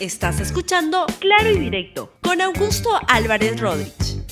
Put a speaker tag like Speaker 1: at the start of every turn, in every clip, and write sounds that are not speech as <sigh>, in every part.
Speaker 1: Estás escuchando Claro y Directo con Augusto Álvarez Rodríguez.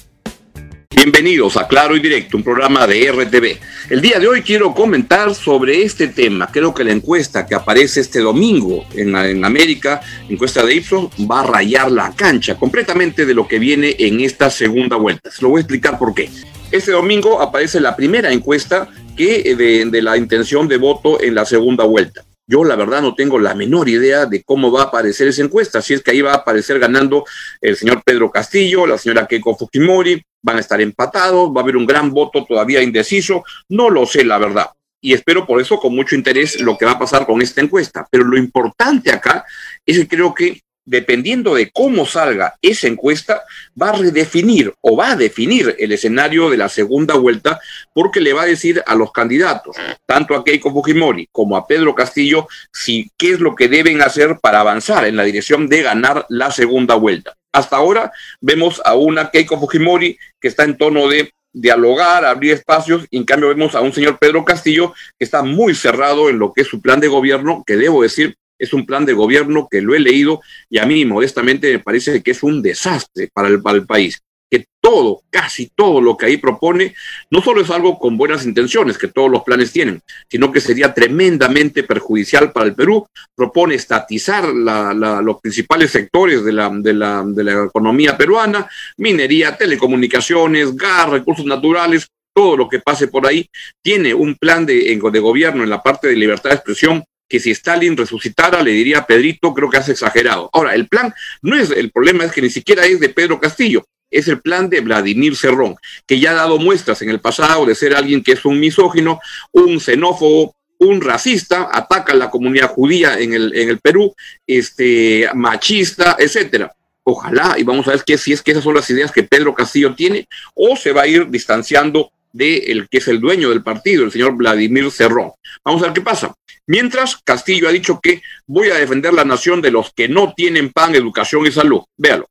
Speaker 2: Bienvenidos a Claro y Directo, un programa de RTV. El día de hoy quiero comentar sobre este tema. Creo que la encuesta que aparece este domingo en, en América, encuesta de Ipsos, va a rayar la cancha completamente de lo que viene en esta segunda vuelta. Se lo voy a explicar por qué. Este domingo aparece la primera encuesta que de, de la intención de voto en la segunda vuelta. Yo la verdad no tengo la menor idea de cómo va a aparecer esa encuesta, si es que ahí va a aparecer ganando el señor Pedro Castillo, la señora Keiko Fujimori, van a estar empatados, va a haber un gran voto todavía indeciso, no lo sé la verdad. Y espero por eso con mucho interés lo que va a pasar con esta encuesta. Pero lo importante acá es que creo que dependiendo de cómo salga esa encuesta, va a redefinir o va a definir el escenario de la segunda vuelta porque le va a decir a los candidatos, tanto a Keiko Fujimori como a Pedro Castillo, si qué es lo que deben hacer para avanzar en la dirección de ganar la segunda vuelta. Hasta ahora vemos a una Keiko Fujimori que está en tono de dialogar, abrir espacios, y en cambio vemos a un señor Pedro Castillo que está muy cerrado en lo que es su plan de gobierno, que debo decir es un plan de gobierno que lo he leído y a mí modestamente me parece que es un desastre para el, país que todo, casi todo lo que ahí propone, no solo es algo con buenas intenciones, que todos los planes tienen, sino que sería tremendamente perjudicial para el Perú. Propone estatizar los principales sectores de la economía peruana, minería, telecomunicaciones, gas, recursos naturales, todo lo que pase por ahí. Tiene un plan de, de gobierno en la parte de libertad de expresión que si Stalin resucitara le diría a Pedrito, creo que has exagerado. Ahora, el plan no es, el problema es que ni siquiera es de Pedro Castillo, es el plan de Vladimir Cerrón, que ya ha dado muestras en el pasado de ser alguien que es un misógino, un xenófobo, un racista, ataca a la comunidad judía en el, en el Perú, este, machista, etcétera. Ojalá, y vamos a ver que si es que esas son las ideas que Pedro Castillo tiene, o se va a ir distanciando de el que es el dueño del partido, el señor Vladimir Cerrón. Vamos a ver qué pasa. Mientras, Castillo ha dicho que voy a defender la nación de los que no tienen pan, educación y salud. Véalo.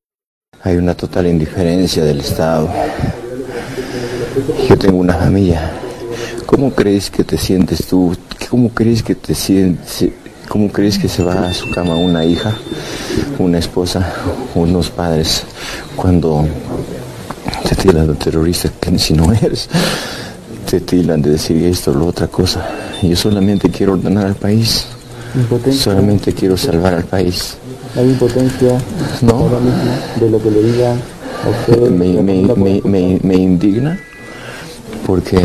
Speaker 3: Hay una total indiferencia del Estado. Yo tengo una familia. ¿Cómo crees que te sientes tú? ¿Cómo crees que te sientes? ¿Cómo crees que se va a su cama una hija, una esposa, unos padres cuando te tiran de terrorista que si no eres? Te tiran de decir esto, lo otra cosa. Yo solamente quiero ordenar al país. Impotencia. Solamente quiero salvar al país.
Speaker 4: Hay impotencia
Speaker 3: no.
Speaker 4: ahora mismo de lo que le diga a usted.
Speaker 3: Me, me, me, me, me indigna porque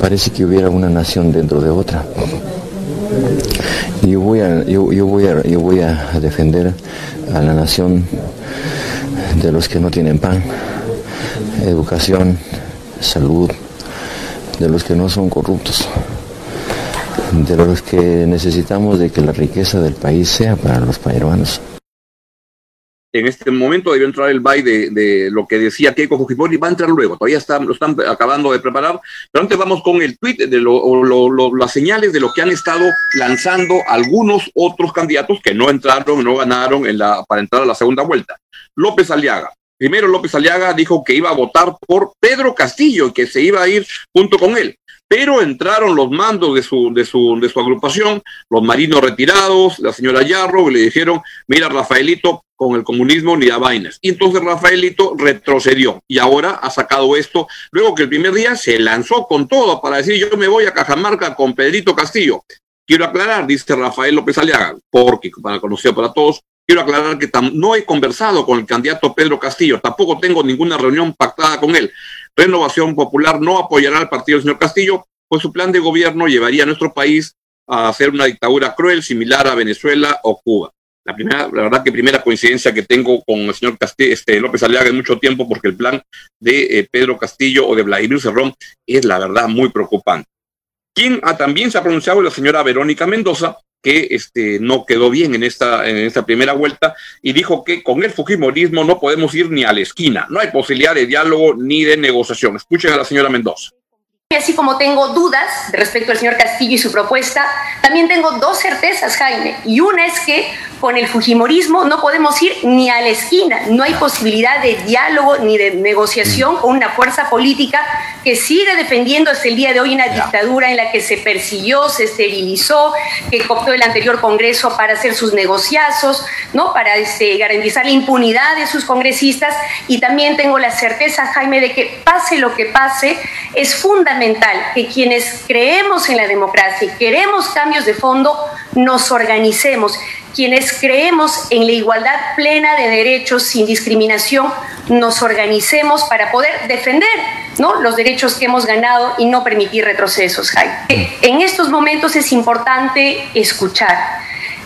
Speaker 3: parece que hubiera una nación dentro de otra. Yo voy a, yo, yo voy a, yo voy a defender a la nación de los que no tienen pan, educación, salud, de los que no son corruptos, de los que necesitamos de que la riqueza del país sea para los peruanos.
Speaker 2: En este momento debió entrar el bye de, de, lo que decía Keiko Fujimori, va a entrar luego, todavía está, lo están acabando de preparar, pero antes vamos con el tweet de lo, lo, las señales de lo que han estado lanzando algunos otros candidatos que no entraron, no ganaron en la, para entrar a la segunda vuelta. López Aliaga, Primero López Aliaga dijo que iba a votar por Pedro Castillo y que se iba a ir junto con él. Pero entraron los mandos de su, de su, de su agrupación, los marinos retirados, la señora Yarro, y le dijeron, mira, Rafaelito, con el comunismo ni a vainas. Y entonces Rafaelito retrocedió y ahora ha sacado esto, luego que el primer día se lanzó con todo para decir, yo me voy a Cajamarca con Pedrito Castillo. Quiero aclarar, dice Rafael López Aliaga, porque para conocer para todos, quiero aclarar que no he conversado con el candidato Pedro Castillo, tampoco tengo ninguna reunión pactada con él. Renovación Popular no apoyará al partido del señor Castillo, pues su plan de gobierno llevaría a nuestro país a hacer una dictadura cruel similar a Venezuela o Cuba. La primera, la verdad que primera coincidencia que tengo con el señor Castillo, este, López Aliaga en mucho tiempo, porque el plan de eh, Pedro Castillo o de Vladimir Cerrón es la verdad muy preocupante. Quien ah, también se ha pronunciado la señora Verónica Mendoza, que este, no quedó bien en esta, en esta primera vuelta y dijo que con el Fujimorismo no podemos ir ni a la esquina, no hay posibilidad de diálogo ni de negociación. Escuchen a la señora Mendoza.
Speaker 5: Así como tengo dudas respecto al señor Castillo y su propuesta, también tengo dos certezas, Jaime. Y una es que con el Fujimorismo no podemos ir ni a la esquina, no hay posibilidad de diálogo ni de negociación con una fuerza política que sigue defendiendo hasta el día de hoy una dictadura en la que se persiguió, se esterilizó, que cooptó el anterior Congreso para hacer sus negociazos, ¿no? para este, garantizar la impunidad de sus congresistas y también tengo la certeza, Jaime, de que pase lo que pase, es fundamental que quienes creemos en la democracia y queremos cambios de fondo, nos organicemos. Quienes creemos en la igualdad plena de derechos sin discriminación, nos organicemos para poder defender ¿no? los derechos que hemos ganado y no permitir retrocesos. En estos momentos es importante escuchar.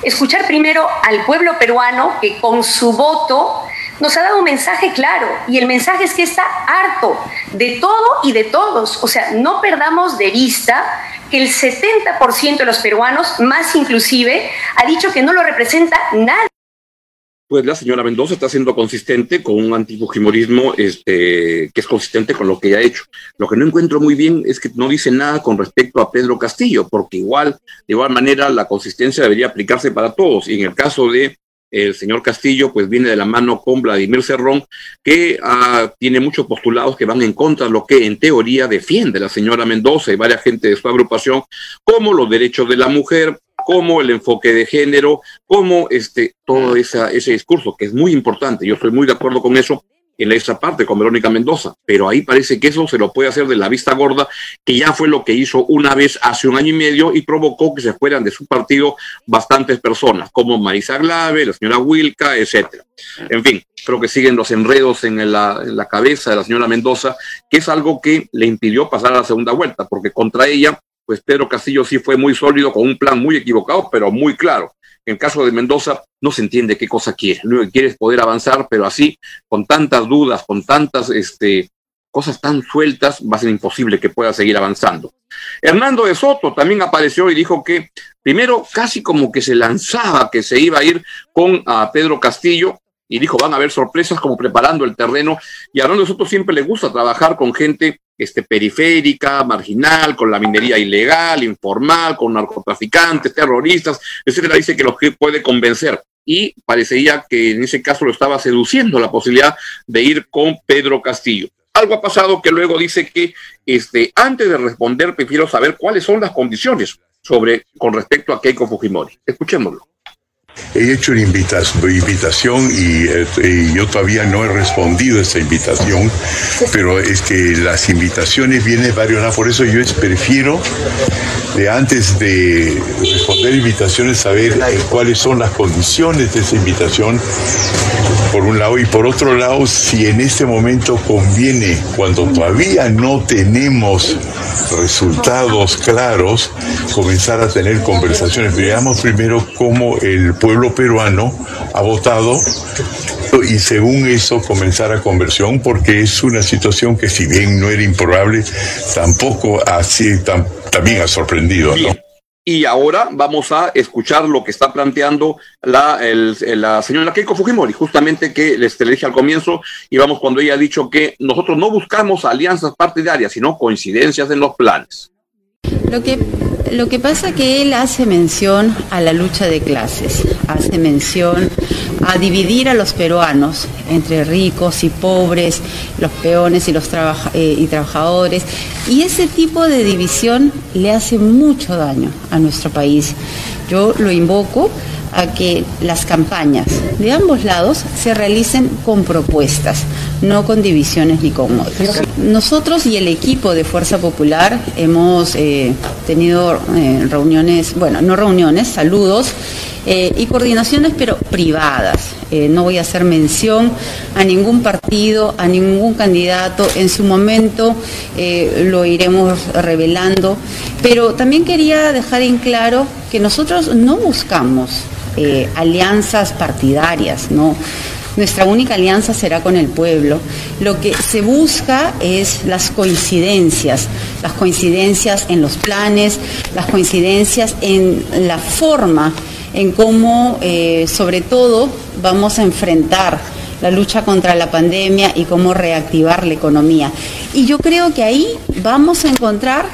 Speaker 5: Escuchar primero al pueblo peruano que con su voto nos ha dado un mensaje claro y el mensaje es que está harto de todo y de todos. O sea, no perdamos de vista que el 70% de los peruanos, más inclusive, ha dicho que no lo representa nadie.
Speaker 2: Pues la señora Mendoza está siendo consistente con un antifujimorismo este, que es consistente con lo que ella ha hecho. Lo que no encuentro muy bien es que no dice nada con respecto a Pedro Castillo, porque igual, de igual manera, la consistencia debería aplicarse para todos. Y en el caso de el señor Castillo, pues viene de la mano con Vladimir Cerrón, que ah, tiene muchos postulados que van en contra de lo que en teoría defiende la señora Mendoza y varias gente de su agrupación, como los derechos de la mujer, como el enfoque de género, como este, todo ese discurso, que es muy importante, yo estoy muy de acuerdo con eso, en esa parte con Verónica Mendoza, pero ahí parece que eso se lo puede hacer de la vista gorda, que ya fue lo que hizo una vez hace un año y medio y provocó que se fueran de su partido bastantes personas, como Marisa Glave, la señora Wilca, etcétera. En fin, creo que siguen los enredos en la, en la cabeza de la señora Mendoza, que es algo que le impidió pasar a la segunda vuelta, porque contra ella, pues Pedro Castillo sí fue muy sólido, con un plan muy equivocado, pero muy claro. En el caso de Mendoza, no se entiende qué cosa quiere. Lo que quiere es poder avanzar, pero así, con tantas dudas, con tantas este, cosas tan sueltas, va a ser imposible que pueda seguir avanzando. Hernando de Soto también apareció y dijo que primero casi como que se lanzaba que se iba a ir con a Pedro Castillo y dijo van a haber sorpresas como preparando el terreno y a Soto siempre le gusta trabajar con gente este, periférica, marginal, con la minería ilegal, informal, con narcotraficantes, terroristas, etcétera, dice que los que puede convencer. Y parecería que en ese caso lo estaba seduciendo la posibilidad de ir con Pedro Castillo. Algo ha pasado que luego dice que este, antes de responder prefiero saber cuáles son las condiciones sobre, con respecto a Keiko Fujimori. Escuchémoslo.
Speaker 6: He hecho una invitación eh, y, yo todavía no he respondido a esa invitación, pero es que las invitaciones vienen varios, por eso yo prefiero de antes de responder invitaciones saber eh, cuáles son las condiciones de esa invitación, por un lado, y por otro lado, si en este momento conviene, cuando todavía no tenemos resultados claros, comenzar a tener conversaciones. Veamos primero cómo el pueblo peruano ha votado y según eso comenzar a conversión porque es una situación que si bien no era improbable, tampoco así también ha sorprendido.
Speaker 2: Y ahora vamos a escuchar lo que está planteando la, señora Keiko Fujimori, justamente que les te dije al comienzo, y vamos cuando ella ha dicho que nosotros no buscamos alianzas partidarias, sino coincidencias en los planes.
Speaker 7: Lo que, lo que pasa que él hace mención a la lucha de clases, hace mención a dividir a los peruanos entre ricos y pobres, los peones y los eh, trabajadores, y ese tipo de división le hace mucho daño a nuestro país. Yo lo invoco a que las campañas de ambos lados se realicen con propuestas, no con divisiones ni con odios. Nosotros y el equipo de Fuerza Popular hemos eh, tenido eh, reuniones, bueno, no reuniones, saludos eh, y coordinaciones, pero privadas. no voy a hacer mención a ningún partido, a ningún candidato. En su momento lo iremos revelando. Pero también quería dejar en claro que nosotros no buscamos alianzas partidarias, ¿no? Nuestra única alianza será con el pueblo. Lo que se busca es las coincidencias, las coincidencias en los planes, las coincidencias en la forma, en cómo, eh, sobre todo, vamos a enfrentar la lucha contra la pandemia y cómo reactivar la economía. Y yo creo que ahí vamos a encontrar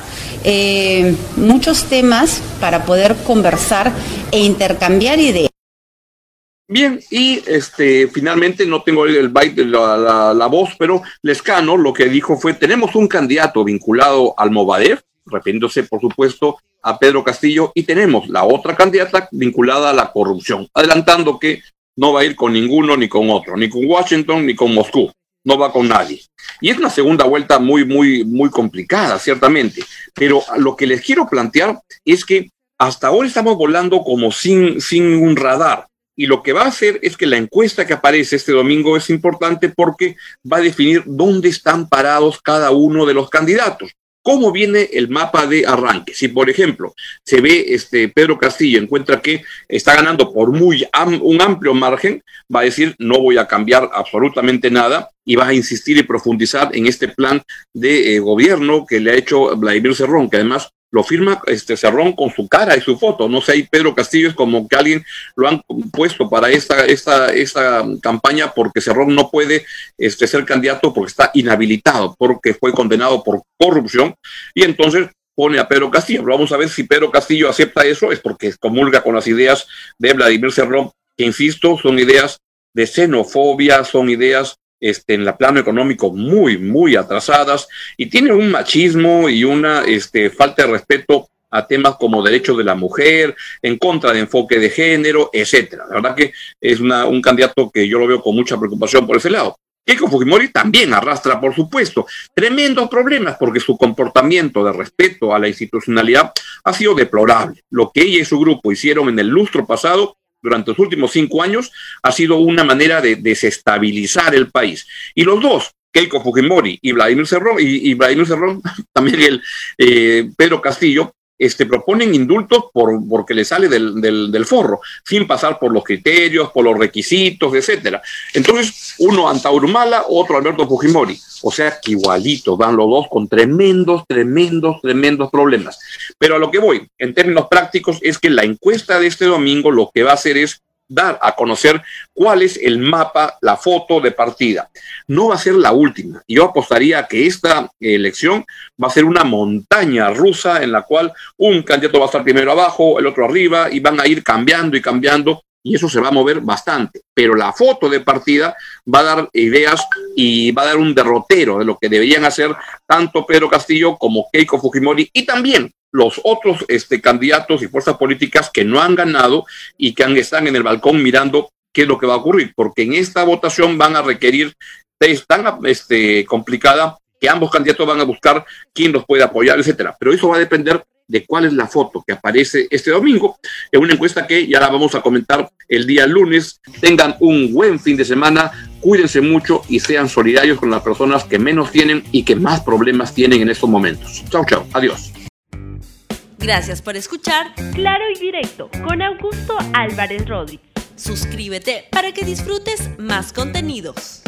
Speaker 7: eh, muchos temas para poder conversar e intercambiar ideas.
Speaker 2: Bien, y este, finalmente no tengo el byte la, la, voz, pero Lescano lo que dijo fue, tenemos un candidato vinculado al Movadef, refiriéndose por supuesto a Pedro Castillo, y tenemos la otra candidata vinculada a la corrupción, adelantando que no va a ir con ninguno ni con otro, ni con Washington ni con Moscú, no va con nadie. Y es una segunda vuelta muy, muy, muy complicada, ciertamente, pero lo que les quiero plantear es que hasta ahora estamos volando como sin, sin un radar y lo que va a hacer es que la encuesta que aparece este domingo es importante porque va a definir dónde están parados cada uno de los candidatos. ¿Cómo viene el mapa de arranque? Si, por ejemplo, se ve este Pedro Castillo, encuentra que está ganando por muy un amplio margen, va a decir no voy a cambiar absolutamente nada y va a insistir y profundizar en este plan de eh, gobierno que le ha hecho Vladimir Cerrón, que además lo firma este Cerrón con su cara y su foto. No sé, ahí Pedro Castillo es como que alguien lo han puesto para esta, esta, esta campaña porque Cerrón no puede este, ser candidato porque está inhabilitado, porque fue condenado por corrupción. Y entonces pone a Pedro Castillo. vamos a ver si Pedro Castillo acepta eso, es porque comulga con las ideas de Vladimir Cerrón, que insisto, son ideas de xenofobia, son ideas este, en la plano económico muy, muy atrasadas y tiene un machismo y una este, falta de respeto a temas como derechos de la mujer, en contra de enfoque de género, etcétera. La verdad que es un candidato que yo lo veo con mucha preocupación por ese lado. Keiko Fujimori también arrastra, por supuesto, tremendos problemas porque su comportamiento de respeto a la institucionalidad ha sido deplorable. Lo que ella y su grupo hicieron en el lustro pasado durante los últimos cinco años ha sido una manera de desestabilizar el país. Y los dos, Keiko Fujimori y Vladimir Cerrón, y, Vladimir Cerrón, <laughs> también el eh, Pedro Castillo, este, proponen indultos por, porque le sale del, del, forro, sin pasar por los criterios, por los requisitos, etcétera. Entonces, uno Antaurumala, otro Alberto Fujimori. O sea que igualito van los dos con tremendos, tremendos, tremendos problemas. Pero a lo que voy, en términos prácticos, es que la encuesta de este domingo lo que va a hacer es dar a conocer cuál es el mapa, la foto de partida. No va a ser la última. Yo apostaría que esta elección va a ser una montaña rusa en la cual un candidato va a estar primero abajo, el otro arriba, y van a ir cambiando y cambiando y eso se va a mover bastante. Pero la foto de partida va a dar ideas y va a dar un derrotero de lo que deberían hacer tanto Pedro Castillo como Keiko Fujimori y también los otros este, candidatos y fuerzas políticas que no han ganado y que están en el balcón mirando qué es lo que va a ocurrir, porque en esta votación van a requerir, es tan este, complicada que ambos candidatos van a buscar quién los puede apoyar, etcétera. Pero eso va a depender de cuál es la foto que aparece este domingo en una encuesta que ya la vamos a comentar el día lunes. Tengan un buen fin de semana, cuídense mucho y sean solidarios con las personas que menos tienen y que más problemas tienen en estos momentos. Chao, chao. Adiós.
Speaker 1: Gracias por escuchar Claro y Directo con Augusto Álvarez Rodríguez. Suscríbete para que disfrutes más contenidos.